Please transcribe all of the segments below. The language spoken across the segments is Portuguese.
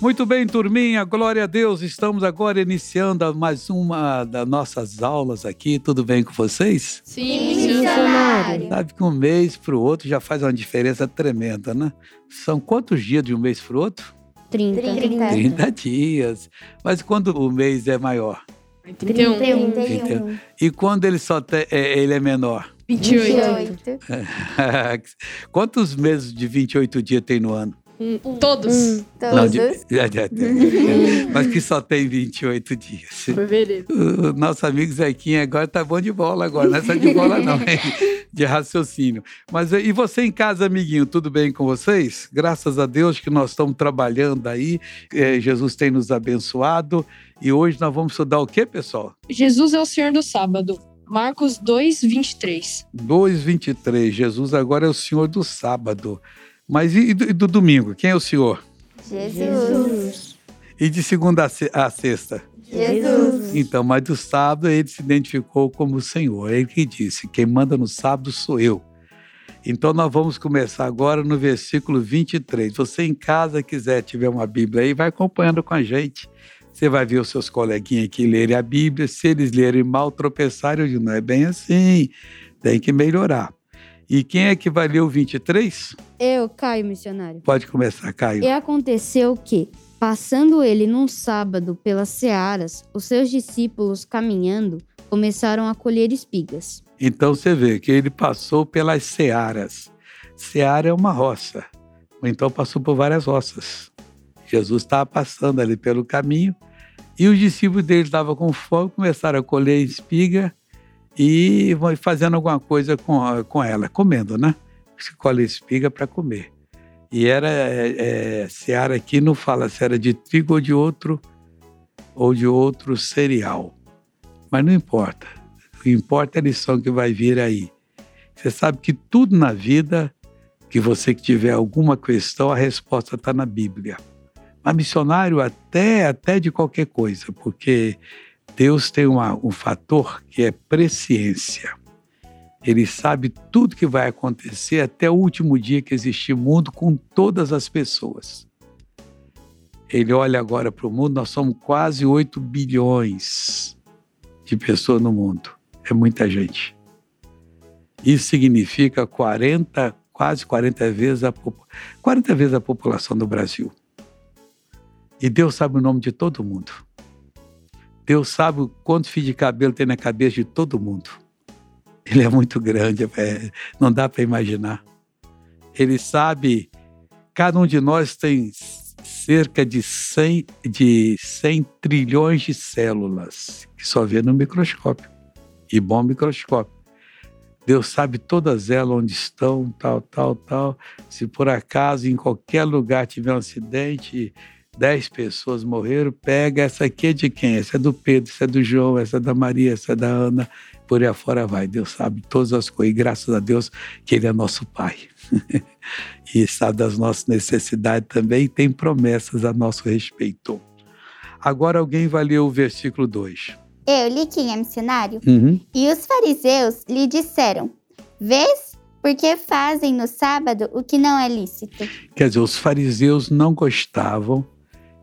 Muito bem, turminha, glória a Deus. Estamos agora iniciando mais uma das nossas aulas aqui. Tudo bem com vocês? Sim, missionário. Sabe que um mês para o outro já faz uma diferença tremenda, né? São quantos dias de um mês para o outro? 30. 30. 30 dias. Mas quando o mês é maior? 31. 31. E quando ele só tem, é, ele é menor? 28. 28. Quantos meses de 28 dias tem no ano? Um, Todos. Um. Não, de- Todos. já- já tem. Mas que só tem 28 dias. Fevereiro. O nosso amigo Zequinha agora tá bom de bola agora, não é só de bola não, hein? de raciocínio. Mas e você em casa, amiguinho, tudo bem com vocês? Graças a Deus que nós estamos trabalhando aí, eh, Jesus tem nos abençoado e hoje nós vamos estudar o que, pessoal? Jesus é o Senhor do sábado. Marcos 2, 23. 2,23, Jesus agora é o Senhor do sábado. Mas e do, e do domingo, quem é o Senhor? Jesus. E de segunda a se- a sexta? Jesus. Então, mas do sábado ele se identificou como o Senhor. É ele que disse: quem manda no sábado sou eu. Então, nós vamos começar agora no versículo 23. Você em casa quiser, tiver uma Bíblia aí, vai acompanhando com a gente. Você vai ver os seus coleguinhas aqui lerem a Bíblia. Se eles lerem mal, tropeçarem, eu digo: não é bem assim, tem que melhorar. E quem é que vai ler o 23? Eu, Caio, missionário. Pode começar, Caio. E aconteceu que, passando ele num sábado pelas searas, os seus discípulos, caminhando, começaram a colher espigas. Então você vê que ele passou pelas searas. Seara é uma roça. Ou então passou por várias roças. Jesus estava passando ali pelo caminho e os discípulos dele estavam com fome, começaram a colher espiga e fazendo alguma coisa com, com ela, comendo, né? Colhe espiga para comer. E era, é, é, seara aqui não fala se era de trigo ou de outro, ou de outro cereal. Mas não importa. O que importa é a lição que vai vir aí. Você sabe que tudo na vida, que você que tiver alguma questão, a resposta está na Bíblia. Mas missionário até, até de qualquer coisa, porque Deus tem uma- um fator que é presciência. Ele sabe tudo que vai acontecer até o último dia que existir mundo com todas as pessoas. Ele olha agora para o mundo, nós somos quase 8 bilhões de pessoas no mundo. É muita gente. Isso significa 40, quase 40 vezes a, popu- 40 vezes a população do Brasil. E Deus sabe o nome de todo mundo. Deus sabe quantos fios de cabelo tem na cabeça de todo mundo. Ele é muito grande, é, não dá para imaginar. Ele sabe, cada um de nós tem cerca de 100, de 100 trilhões de células, que só vê no microscópio. E bom microscópio. Deus sabe todas elas onde estão, tal, tal, tal. Se por acaso em qualquer lugar tiver um acidente, 10 pessoas morreram, pega essa aqui é de quem? Essa é do Pedro, essa é do João, essa é da Maria, essa é da Ana, por aí afora vai. Deus sabe todas as coisas, e graças a Deus que Ele é nosso Pai. e sabe das nossas necessidades também e tem promessas a nosso respeito. Agora alguém vai ler o versículo 2. Eu li quem é missionário? Uhum. E os fariseus lhe disseram: Vês porque fazem no sábado o que não é lícito? Quer dizer, os fariseus não gostavam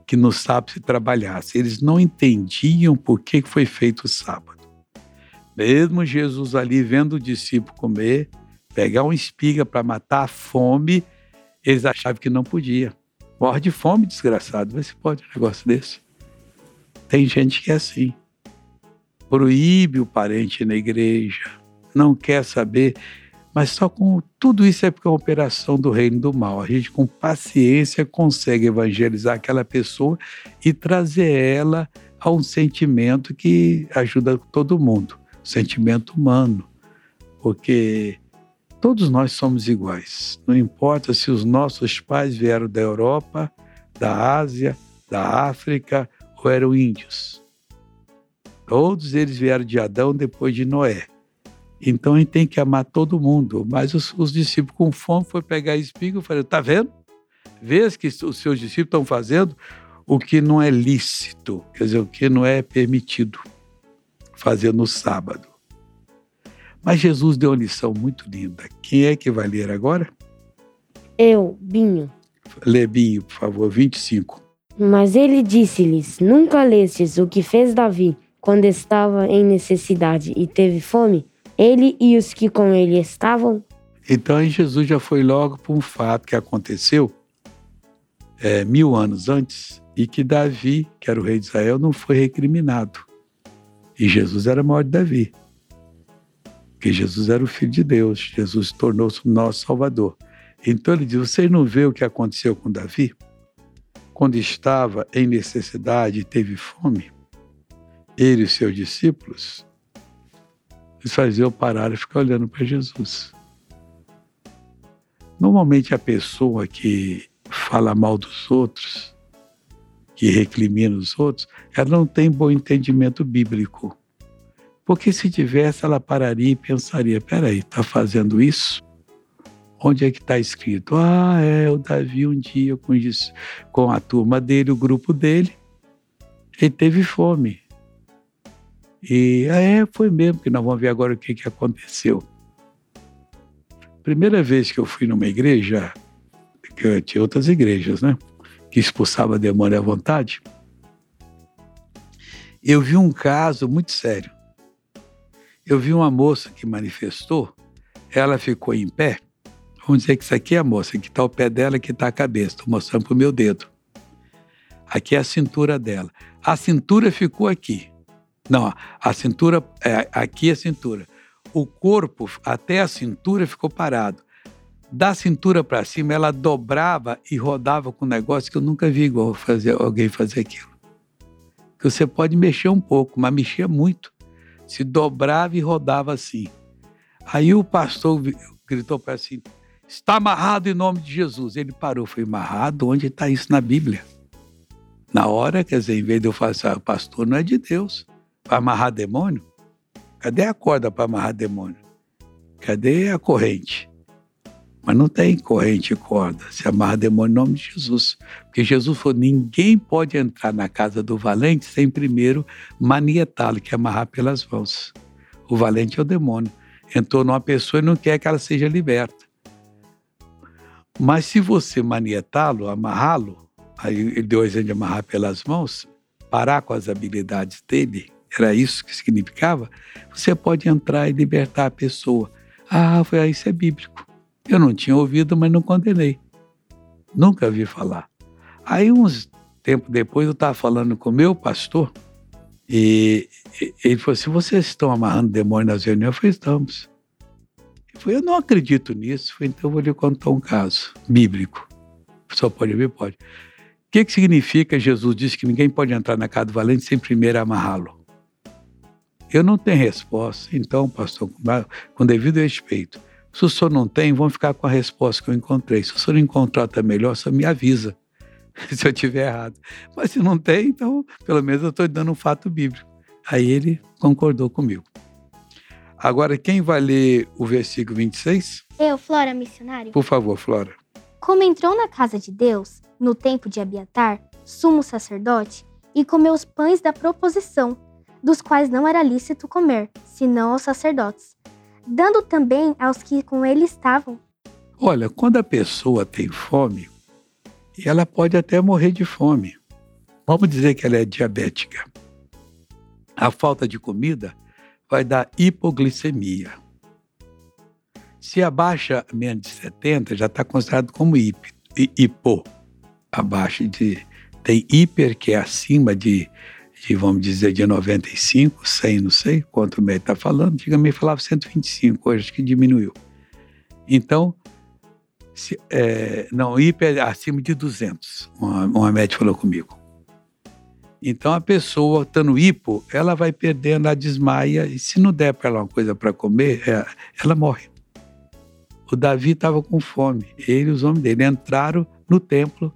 que no sábado se trabalhasse. Eles não entendiam por que foi feito o sábado. Mesmo Jesus ali vendo o discípulo comer, pegar uma espiga para matar a fome, eles achavam que não podia. Morre de fome, desgraçado. Vê se pode um negócio desse. Tem gente que é assim. Proíbe o parente na igreja, não quer saber. Mas só com tudo isso é porque é uma operação do reino do mal. A gente, com paciência, consegue evangelizar aquela pessoa e trazer ela a um sentimento que ajuda todo mundo sentimento humano. Porque todos nós somos iguais. Não importa se os nossos pais vieram da Europa, da Ásia, da África ou eram índios. Todos eles vieram de Adão depois de Noé. Então a gente tem que amar todo mundo. Mas os, os discípulos com fome foram pegar espiga e falaram: tá vendo? Vês que os seus discípulos estão fazendo o que não é lícito, quer dizer, o que não é permitido fazer no sábado. Mas Jesus deu uma lição muito linda. Quem é que vai ler agora? Eu, Binho. Lebinho, por favor, 25. Mas ele disse-lhes: Nunca lestes o que fez Davi quando estava em necessidade e teve fome? Ele e os que com ele estavam? Então Jesus já foi logo para um fato que aconteceu é, mil anos antes e que Davi, que era o rei de Israel, não foi recriminado. E Jesus era maior de Davi. Porque Jesus era o Filho de Deus, Jesus tornou-se o nosso Salvador. Então ele diz: Vocês não vê o que aconteceu com Davi? Quando estava em necessidade e teve fome, ele e seus discípulos, eles faziam parar e ficar olhando para Jesus. Normalmente a pessoa que fala mal dos outros, que recrimina os outros, ela não tem bom entendimento bíblico. Porque se tivesse, ela pararia e pensaria: peraí, está fazendo isso? Onde é que está escrito? Ah, é, o Davi um dia com, isso, com a turma dele, o grupo dele, ele teve fome. E ah, é, foi mesmo, que nós vamos ver agora o que, que aconteceu. Primeira vez que eu fui numa igreja, que tinha outras igrejas, né? Que expulsava demônio à vontade. Eu vi um caso muito sério. Eu vi uma moça que manifestou, ela ficou em pé. Vamos dizer que isso aqui é a moça, que está o pé dela, que está a cabeça. Estou mostrando para o meu dedo. Aqui é a cintura dela. A cintura ficou aqui. Não, a cintura, é, aqui é a cintura. O corpo até a cintura ficou parado. Da cintura para cima, ela dobrava e rodava com um negócio que eu nunca vi igual fazer, alguém fazer aquilo. Que você pode mexer um pouco, mas mexia muito. Se dobrava e rodava assim. Aí o pastor gritou para assim: está amarrado em nome de Jesus. Ele parou, foi amarrado? Onde está isso na Bíblia? Na hora, quer dizer, em vez de eu falar assim, ah, pastor não é de Deus, para amarrar demônio? Cadê a corda para amarrar demônio? Cadê a corrente? Mas não tem corrente e corda. Se amarra demônio em nome de Jesus. Porque Jesus falou: ninguém pode entrar na casa do valente sem primeiro manietá-lo, que é amarrar pelas mãos. O valente é o demônio. Entrou numa pessoa e não quer que ela seja liberta. Mas se você manietá-lo, amarrá-lo, aí ele deu exemplo de amarrar pelas mãos, parar com as habilidades dele, era isso que significava, você pode entrar e libertar a pessoa. Ah, foi, isso é bíblico. Eu não tinha ouvido, mas não condenei. Nunca vi falar. Aí, uns tempo depois, eu estava falando com o meu pastor e ele falou assim: vocês estão amarrando demônio nas reuniões? Eu falei: estamos. Ele eu não acredito nisso. Eu falei, então eu vou lhe contar um caso bíblico. Só pode ver? Pode. O que, que significa Jesus disse que ninguém pode entrar na casa do valente sem primeiro amarrá-lo? Eu não tenho resposta. Então, pastor, com devido respeito, se o senhor não tem, vamos ficar com a resposta que eu encontrei. Se o senhor encontrar até melhor, só me avisa se eu tiver errado. Mas se não tem, então, pelo menos eu estou dando um fato bíblico. Aí ele concordou comigo. Agora, quem vai ler o versículo 26? Eu, Flora, missionário. Por favor, Flora. Como entrou na casa de Deus, no tempo de Abiatar, sumo sacerdote, e comeu os pães da proposição, dos quais não era lícito comer, senão aos sacerdotes, dando também aos que com ele estavam. Olha, quando a pessoa tem fome, ela pode até morrer de fome. Vamos dizer que ela é diabética. A falta de comida vai dar hipoglicemia. Se abaixa menos de 70, já está considerado como hipo. Abaixo de. Tem hiper, que é acima de de, vamos dizer, de 95, 100, não sei quanto o médico está falando. Antigamente falava 125, hoje acho que diminuiu. Então, se, é, não, hiper acima de 200, uma, uma médica falou comigo. Então, a pessoa, estando hipo, ela vai perdendo, ela desmaia, e se não der para ela uma coisa para comer, é, ela morre. O Davi estava com fome, ele e os homens dele entraram no templo.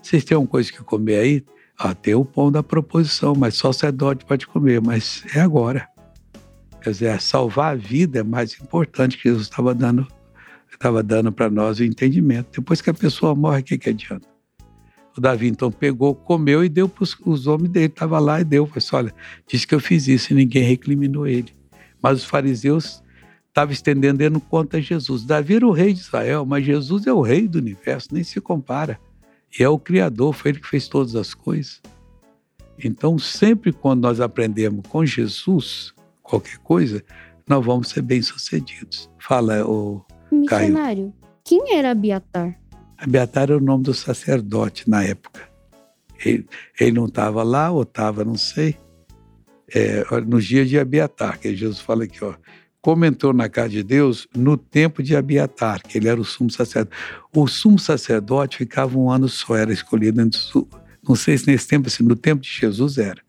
Vocês têm alguma coisa que comer aí? Ah, tem o pão da proposição, mas só sacerdote pode comer, mas é agora. Quer dizer, salvar a vida é mais importante que Jesus estava dando estava dando para nós o entendimento. Depois que a pessoa morre, o que, que adianta? O Davi então pegou, comeu e deu para os homens dele. Estava lá e deu. Falei assim, olha, disse que eu fiz isso e ninguém recriminou ele. Mas os fariseus estavam estendendo dando conta a Jesus. Davi era o rei de Israel, mas Jesus é o rei do universo, nem se compara. E é o Criador, foi Ele que fez todas as coisas. Então, sempre quando nós aprendemos com Jesus qualquer coisa, nós vamos ser bem-sucedidos. Fala, o Missionário, quem era Abiatar? Abiatar era o nome do sacerdote na época. Ele, ele não estava lá, ou estava, não sei, é, nos dias de Abiatar, que Jesus fala aqui, ó, como entrou na casa de Deus no tempo de Abiatar, que ele era o sumo sacerdote. O sumo sacerdote ficava um ano só, era escolhido entre não sei se nesse tempo, assim, no tempo de Jesus era.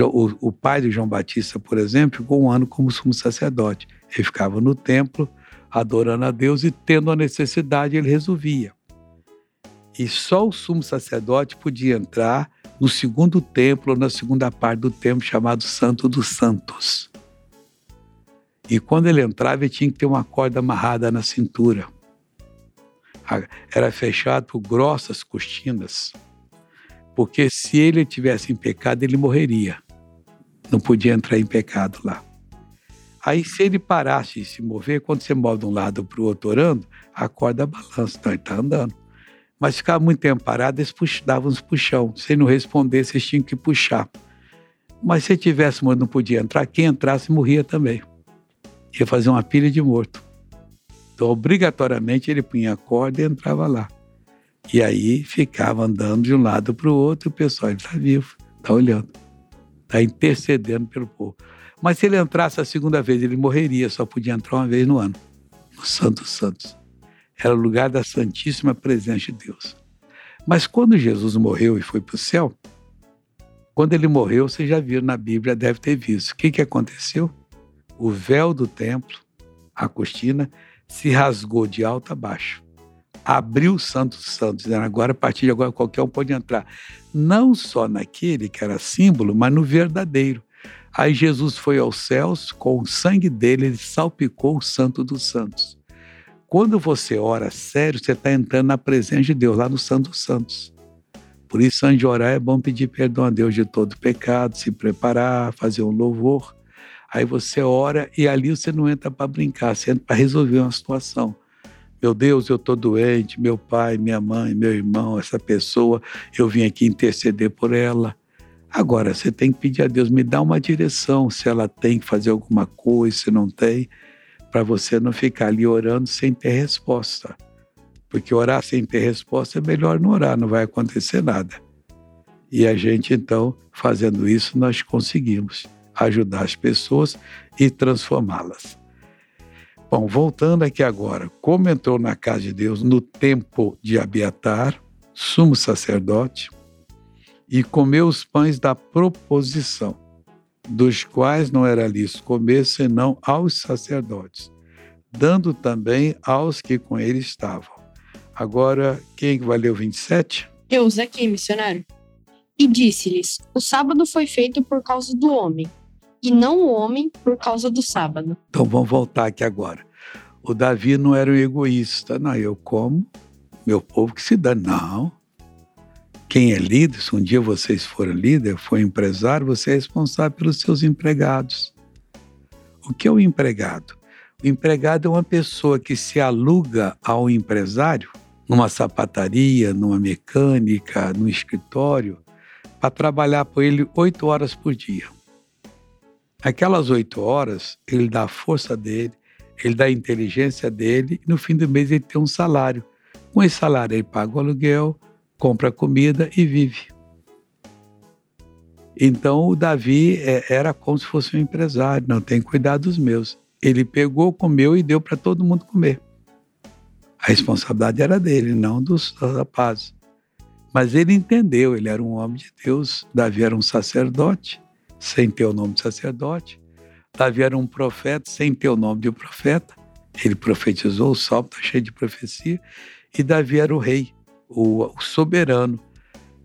O, o pai de João Batista, por exemplo, ficou um ano como sumo sacerdote. Ele ficava no templo, adorando a Deus e tendo a necessidade, ele resolvia. E só o sumo sacerdote podia entrar no segundo templo, na segunda parte do templo, chamado Santo dos Santos. E quando ele entrava, ele tinha que ter uma corda amarrada na cintura. Era fechado por grossas cortinas porque se ele tivesse em pecado, ele morreria. Não podia entrar em pecado lá. Aí, se ele parasse de se mover, quando você move de um lado para o outro orando, a corda balança, então ele está andando. Mas ficava muito tempo parado, eles davam uns puxão. Se ele não respondesse, eles tinham que puxar. Mas se tivesse não podia entrar, quem entrasse morria também. Ia fazer uma pilha de morto. Então, obrigatoriamente, ele punha a corda e entrava lá. E aí ficava andando de um lado para o outro, e o pessoal, está vivo, está olhando, está intercedendo pelo povo. Mas se ele entrasse a segunda vez, ele morreria, só podia entrar uma vez no ano, no Santo Santos. Era o lugar da Santíssima Presença de Deus. Mas quando Jesus morreu e foi para o céu, quando ele morreu, você já viu na Bíblia, deve ter visto. O que, que aconteceu? O véu do templo, a cortina, se rasgou de alto a baixo abriu o Santo Santo, dizendo agora, a partir de agora, qualquer um pode entrar. Não só naquele que era símbolo, mas no verdadeiro. Aí Jesus foi aos céus, com o sangue dele, ele salpicou o Santo dos Santos. Quando você ora sério, você está entrando na presença de Deus, lá no Santo dos Santos. Por isso, antes de orar, é bom pedir perdão a Deus de todo pecado, se preparar, fazer um louvor. Aí você ora e ali você não entra para brincar, você entra para resolver uma situação. Meu Deus, eu estou doente, meu pai, minha mãe, meu irmão, essa pessoa, eu vim aqui interceder por ela. Agora, você tem que pedir a Deus, me dá uma direção, se ela tem que fazer alguma coisa, se não tem, para você não ficar ali orando sem ter resposta. Porque orar sem ter resposta é melhor não orar, não vai acontecer nada. E a gente, então, fazendo isso, nós conseguimos ajudar as pessoas e transformá-las. Bom, voltando aqui agora, como entrou na casa de Deus no tempo de Abiatar, sumo sacerdote, e comeu os pães da proposição, dos quais não era lícito comer senão aos sacerdotes, dando também aos que com ele estavam. Agora, quem ler o 27? Eu, aqui, missionário. E disse-lhes: O sábado foi feito por causa do homem, e não o homem por causa do sábado. Então vamos voltar aqui agora. O Davi não era um egoísta, não, eu como, meu povo que se dá. Não. Quem é líder, se um dia vocês forem líder, for empresário, você é responsável pelos seus empregados. O que é o empregado? O empregado é uma pessoa que se aluga ao empresário numa sapataria, numa mecânica, num escritório, para trabalhar por ele oito horas por dia. Aquelas oito horas, ele dá a força dele, ele dá a inteligência dele, e no fim do mês ele tem um salário. Com esse salário, ele paga o aluguel, compra comida e vive. Então, o Davi é, era como se fosse um empresário, não tem cuidado dos meus. Ele pegou, comeu e deu para todo mundo comer. A responsabilidade era dele, não dos rapazes. Mas ele entendeu, ele era um homem de Deus, Davi era um sacerdote, sem ter o nome de sacerdote. Davi era um profeta sem ter o nome de um profeta. Ele profetizou, o salmo está cheio de profecia. E Davi era o rei, o, o soberano,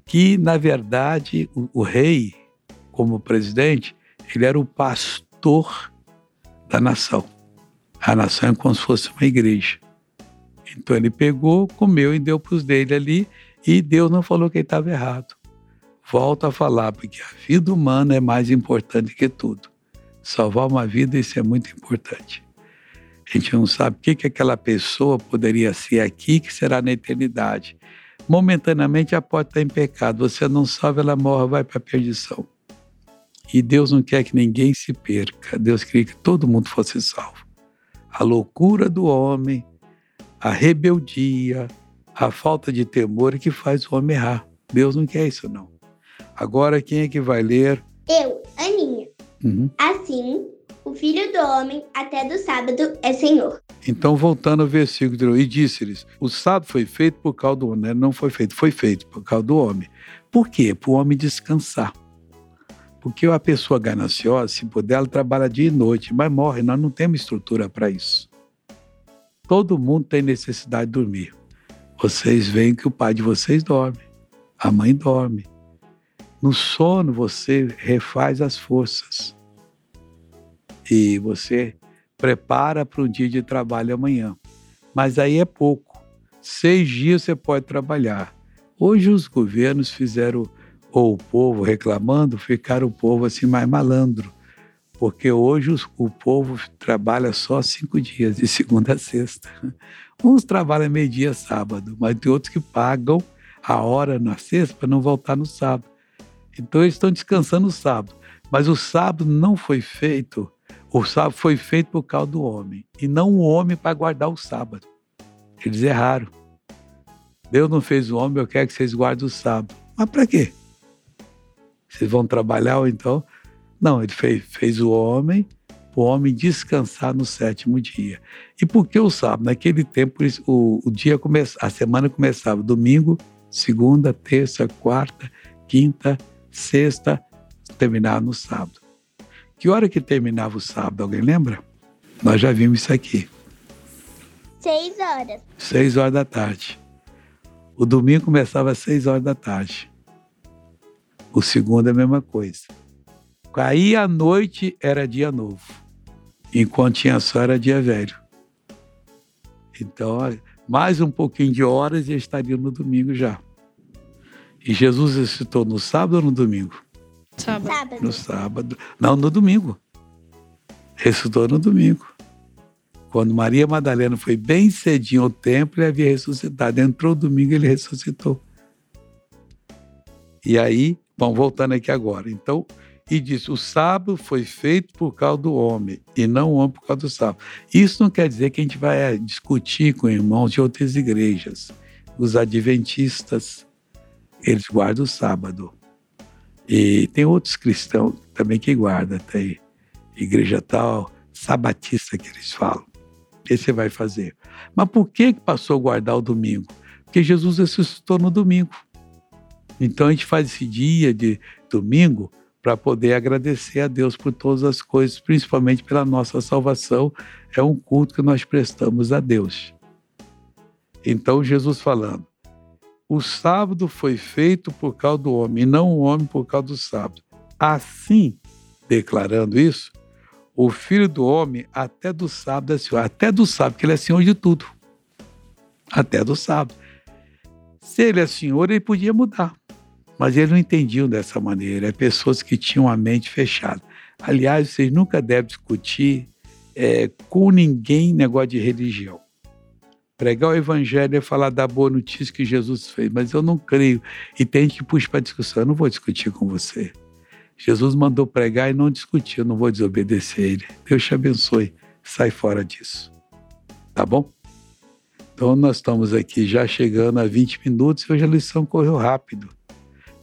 que, na verdade, o, o rei, como presidente, ele era o pastor da nação. A nação é como se fosse uma igreja. Então ele pegou, comeu e deu para os dele ali, e Deus não falou que ele estava errado volto a falar, porque a vida humana é mais importante que tudo. Salvar uma vida, isso é muito importante. A gente não sabe o que, que aquela pessoa poderia ser aqui, que será na eternidade. Momentaneamente a porta está em pecado, você não salva, ela morre, vai para a perdição. E Deus não quer que ninguém se perca, Deus queria que todo mundo fosse salvo. A loucura do homem, a rebeldia, a falta de temor é que faz o homem errar. Deus não quer isso, não. Agora, quem é que vai ler? Eu, Aninha. Uhum. Assim, o filho do homem, até do sábado, é Senhor. Então, voltando ao versículo, e disse-lhes: O sábado foi feito por causa do homem, não foi feito, foi feito por causa do homem. Por quê? Para o homem descansar. Porque a pessoa gananciosa, se puder, ela trabalha dia e noite, mas morre, nós não temos estrutura para isso. Todo mundo tem necessidade de dormir. Vocês veem que o pai de vocês dorme, a mãe dorme. No sono você refaz as forças. E você prepara para um dia de trabalho amanhã. Mas aí é pouco. Seis dias você pode trabalhar. Hoje os governos fizeram, ou o povo reclamando, ficaram o povo assim mais malandro. Porque hoje os, o povo trabalha só cinco dias, de segunda a sexta. Uns trabalham meio-dia sábado, mas tem outros que pagam a hora na sexta para não voltar no sábado. Então eles estão descansando no sábado. Mas o sábado não foi feito o sábado foi feito por causa do homem, e não o homem para guardar o sábado. Eles erraram. Deus não fez o homem, eu quero que vocês guardem o sábado. Mas para quê? Vocês vão trabalhar ou então? Não, ele fez, fez o homem, o homem descansar no sétimo dia. E por que o sábado? Naquele tempo, o, o dia começa, a semana começava domingo, segunda, terça, quarta, quinta, sexta, terminava no sábado. Que hora que terminava o sábado? Alguém lembra? Nós já vimos isso aqui. Seis horas. Seis horas da tarde. O domingo começava às seis horas da tarde. O segundo é a mesma coisa. Aí à noite era dia novo. Enquanto tinha só era dia velho. Então, mais um pouquinho de horas e estaria no domingo já. E Jesus ressuscitou no sábado ou no domingo? Sábado. Sábado. No sábado. Não, no domingo. Ressuscitou no domingo. Quando Maria Madalena foi bem cedinho ao templo, ele havia ressuscitado. Entrou o domingo, ele ressuscitou. E aí, bom, voltando aqui agora. Então, e disse: o sábado foi feito por causa do homem, e não o homem por causa do sábado. Isso não quer dizer que a gente vai eh, discutir com irmãos de outras igrejas. Os adventistas, eles guardam o sábado. E tem outros cristãos também que guardam, tem igreja tal, sabatista que eles falam. Que você vai fazer? Mas por que passou a guardar o domingo? Porque Jesus ressuscitou no domingo. Então a gente faz esse dia de domingo para poder agradecer a Deus por todas as coisas, principalmente pela nossa salvação. É um culto que nós prestamos a Deus. Então Jesus falando, o sábado foi feito por causa do homem, e não o homem por causa do sábado. Assim, declarando isso, o filho do homem até do sábado é senhor, até do sábado, que ele é senhor de tudo. Até do sábado. Se ele é senhor, ele podia mudar. Mas eles não entendiam dessa maneira. É pessoas que tinham a mente fechada. Aliás, vocês nunca devem discutir é, com ninguém negócio de religião. Pregar o evangelho é falar da boa notícia que Jesus fez, mas eu não creio. E tem que puxar para discussão. Eu não vou discutir com você. Jesus mandou pregar e não discutir. Eu não vou desobedecer ele. Deus te abençoe. Sai fora disso. Tá bom? Então, nós estamos aqui já chegando a 20 minutos e hoje a lição correu rápido.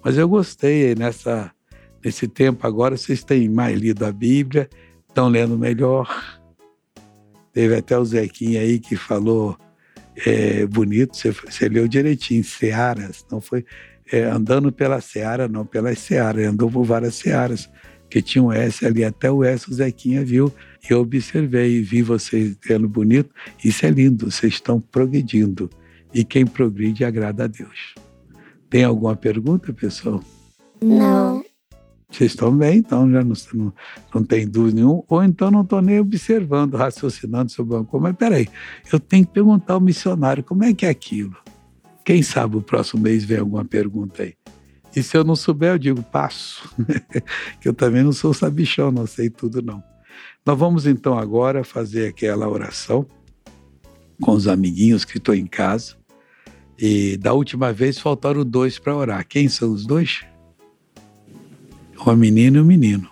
Mas eu gostei nessa, nesse tempo agora. Vocês têm mais lido a Bíblia, estão lendo melhor. Teve até o Zequinha aí que falou é, bonito, você, você leu direitinho, Searas, não foi é, andando pela Seara, não, pelas Searas, andou por várias Searas, que tinha um S ali, até o S o Zequinha viu, e eu observei vi vocês lendo bonito, isso é lindo, vocês estão progredindo, e quem progride agrada a Deus. Tem alguma pergunta, pessoal? Não. Vocês estão bem, então já não, não, não tem dúvida nenhuma, ou então não estou nem observando, raciocinando sobre uma coisa. Mas peraí, eu tenho que perguntar ao missionário como é que é aquilo. Quem sabe o próximo mês vem alguma pergunta aí. E se eu não souber, eu digo, passo. que eu também não sou sabichão, não sei tudo não. Nós vamos então agora fazer aquela oração com os amiguinhos que estão em casa. E da última vez faltaram dois para orar. Quem são os dois? Uma menina e um menino.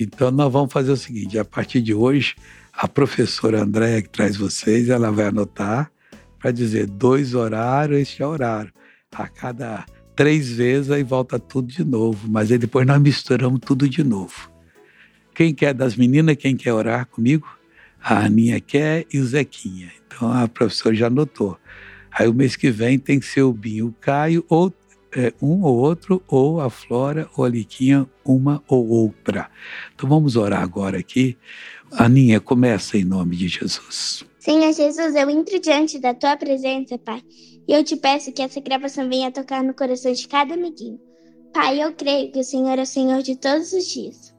Então nós vamos fazer o seguinte: a partir de hoje, a professora Andréia que traz vocês, ela vai anotar para dizer dois horários, este é horário. A cada três vezes aí volta tudo de novo, mas aí depois nós misturamos tudo de novo. Quem quer das meninas, quem quer orar comigo? A Aninha quer e o Zequinha. Então a professora já anotou. Aí o mês que vem tem que ser o Binho, o Caio, ou é, um ou outro, ou a Flora ou a Liquinha, uma ou outra. Então vamos orar agora aqui. Aninha, começa em nome de Jesus. Senhor Jesus, eu entro diante da tua presença, Pai, e eu te peço que essa gravação venha tocar no coração de cada amiguinho. Pai, eu creio que o Senhor é o Senhor de todos os dias.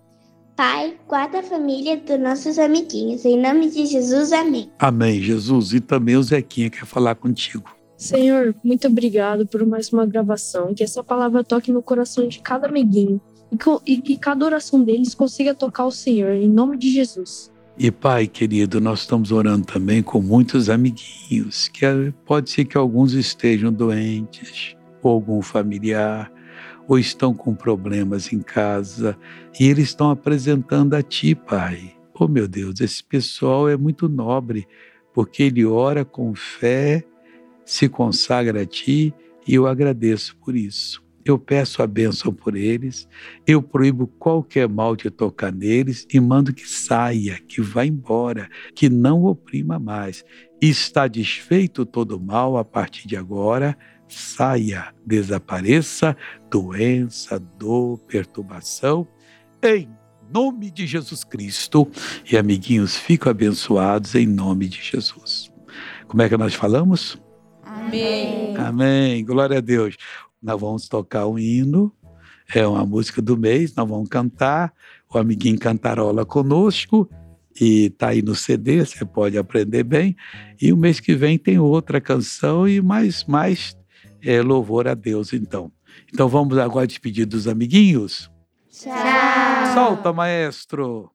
Pai, guarda a família dos nossos amiguinhos. Em nome de Jesus, amém. Amém, Jesus. E também o Zequinha quer falar contigo. Senhor, muito obrigado por mais uma gravação. Que essa palavra toque no coração de cada amiguinho. E que, e que cada oração deles consiga tocar o Senhor. Em nome de Jesus. E Pai querido, nós estamos orando também com muitos amiguinhos, que pode ser que alguns estejam doentes, ou algum familiar, ou estão com problemas em casa, e eles estão apresentando a Ti, Pai. Oh meu Deus, esse pessoal é muito nobre, porque ele ora com fé, se consagra a Ti, e eu agradeço por isso eu peço a bênção por eles, eu proíbo qualquer mal de tocar neles e mando que saia, que vá embora, que não oprima mais. Está desfeito todo mal a partir de agora, saia, desapareça doença, dor, perturbação, em nome de Jesus Cristo. E amiguinhos, fiquem abençoados em nome de Jesus. Como é que nós falamos? Amém. Amém. Glória a Deus nós vamos tocar um hino, é uma música do mês, nós vamos cantar, o amiguinho cantarola conosco, e tá aí no CD, você pode aprender bem. E o mês que vem tem outra canção e mais, mais é, louvor a Deus, então. Então vamos agora despedir dos amiguinhos? Tchau. Solta, maestro!